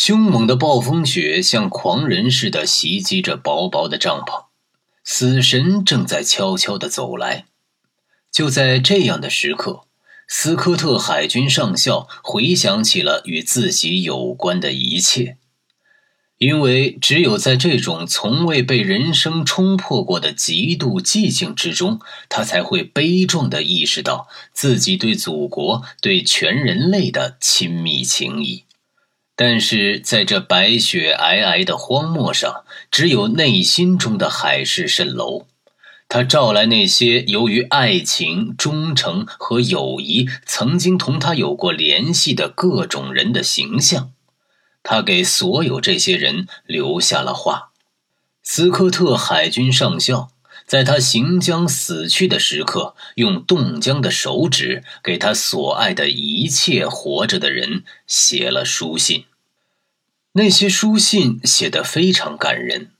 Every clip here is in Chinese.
凶猛的暴风雪像狂人似的袭击着薄薄的帐篷，死神正在悄悄地走来。就在这样的时刻，斯科特海军上校回想起了与自己有关的一切。因为只有在这种从未被人生冲破过的极度寂静之中，他才会悲壮地意识到自己对祖国、对全人类的亲密情谊。但是在这白雪皑皑的荒漠上，只有内心中的海市蜃楼。他召来那些由于爱情、忠诚和友谊曾经同他有过联系的各种人的形象。他给所有这些人留下了话。斯科特海军上校在他行将死去的时刻，用冻僵的手指给他所爱的一切活着的人写了书信。那些书信写得非常感人，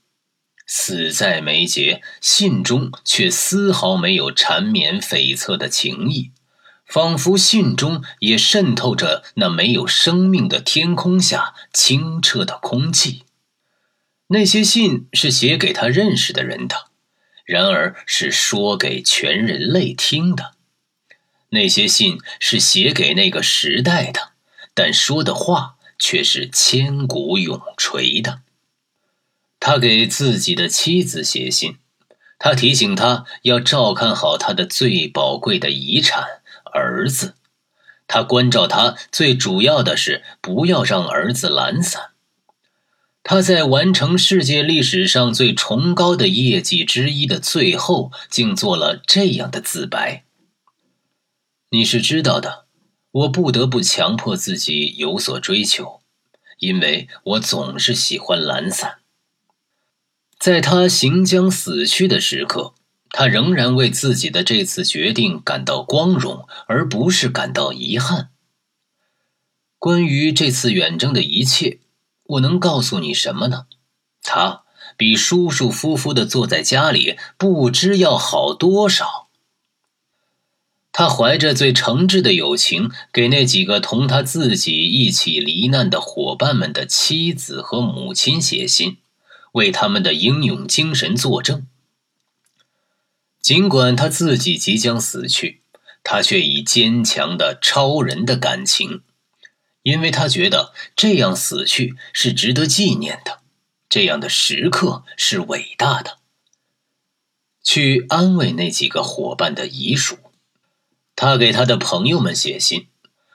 死在眉睫，信中却丝毫没有缠绵悱恻的情意。仿佛信中也渗透着那没有生命的天空下清澈的空气。那些信是写给他认识的人的，然而是说给全人类听的。那些信是写给那个时代的，但说的话却是千古永垂的。他给自己的妻子写信，他提醒他要照看好他的最宝贵的遗产。儿子，他关照他最主要的是不要让儿子懒散。他在完成世界历史上最崇高的业绩之一的最后，竟做了这样的自白。你是知道的，我不得不强迫自己有所追求，因为我总是喜欢懒散。在他行将死去的时刻。他仍然为自己的这次决定感到光荣，而不是感到遗憾。关于这次远征的一切，我能告诉你什么呢？他比舒舒服服的坐在家里不知要好多少。他怀着最诚挚的友情，给那几个同他自己一起罹难的伙伴们的妻子和母亲写信，为他们的英勇精神作证。尽管他自己即将死去，他却以坚强的、超人的感情，因为他觉得这样死去是值得纪念的，这样的时刻是伟大的。去安慰那几个伙伴的遗属，他给他的朋友们写信。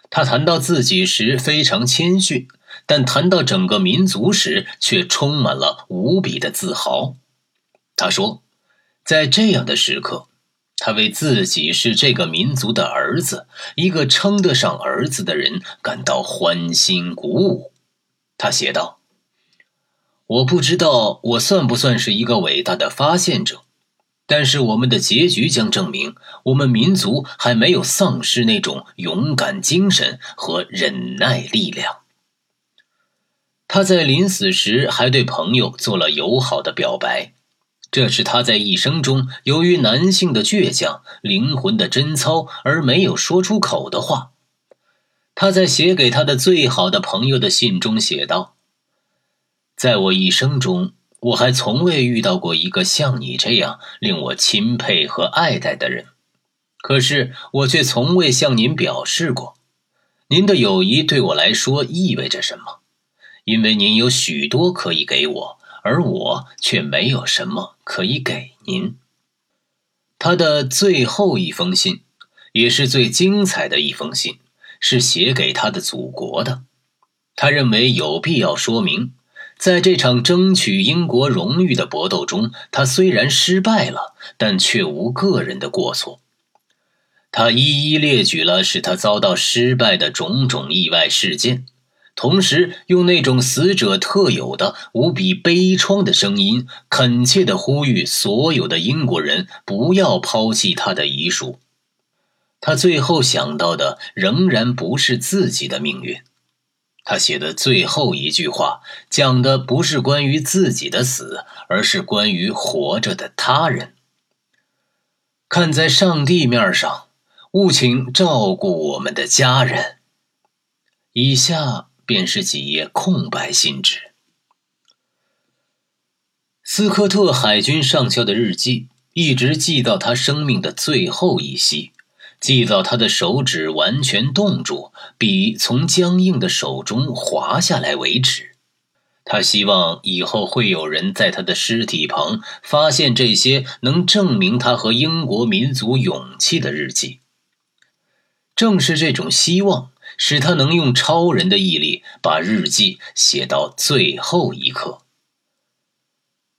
他谈到自己时非常谦逊，但谈到整个民族时却充满了无比的自豪。他说。在这样的时刻，他为自己是这个民族的儿子，一个称得上儿子的人感到欢欣鼓舞。他写道：“我不知道我算不算是一个伟大的发现者，但是我们的结局将证明，我们民族还没有丧失那种勇敢精神和忍耐力量。”他在临死时还对朋友做了友好的表白。这是他在一生中由于男性的倔强、灵魂的贞操而没有说出口的话。他在写给他的最好的朋友的信中写道：“在我一生中，我还从未遇到过一个像你这样令我钦佩和爱戴的人，可是我却从未向您表示过，您的友谊对我来说意味着什么，因为您有许多可以给我。”而我却没有什么可以给您。他的最后一封信，也是最精彩的一封信，是写给他的祖国的。他认为有必要说明，在这场争取英国荣誉的搏斗中，他虽然失败了，但却无个人的过错。他一一列举了使他遭到失败的种种意外事件。同时，用那种死者特有的无比悲怆的声音，恳切地呼吁所有的英国人不要抛弃他的遗书。他最后想到的仍然不是自己的命运。他写的最后一句话讲的不是关于自己的死，而是关于活着的他人。看在上帝面上，务请照顾我们的家人。以下。便是几页空白信纸。斯科特海军上校的日记一直记到他生命的最后一息，记到他的手指完全冻住，笔从僵硬的手中滑下来为止。他希望以后会有人在他的尸体旁发现这些能证明他和英国民族勇气的日记。正是这种希望，使他能用超人的毅力把日记写到最后一刻。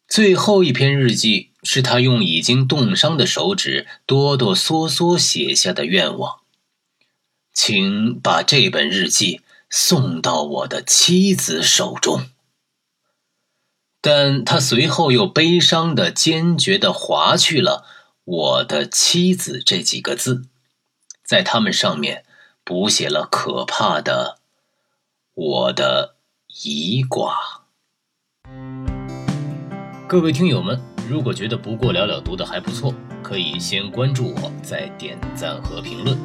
最后一篇日记是他用已经冻伤的手指哆哆嗦嗦写下的愿望：“请把这本日记送到我的妻子手中。”但他随后又悲伤的、坚决的划去了“我的妻子”这几个字，在他们上面补写了可怕的“我的遗挂”。各位听友们，如果觉得不过了了读的还不错，可以先关注我，再点赞和评论，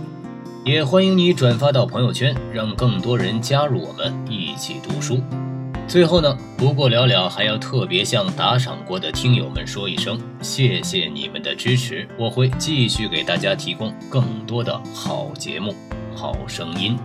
也欢迎你转发到朋友圈，让更多人加入我们一起读书。最后呢，不过了了还要特别向打赏过的听友们说一声，谢谢你们的支持，我会继续给大家提供更多的好节目、好声音。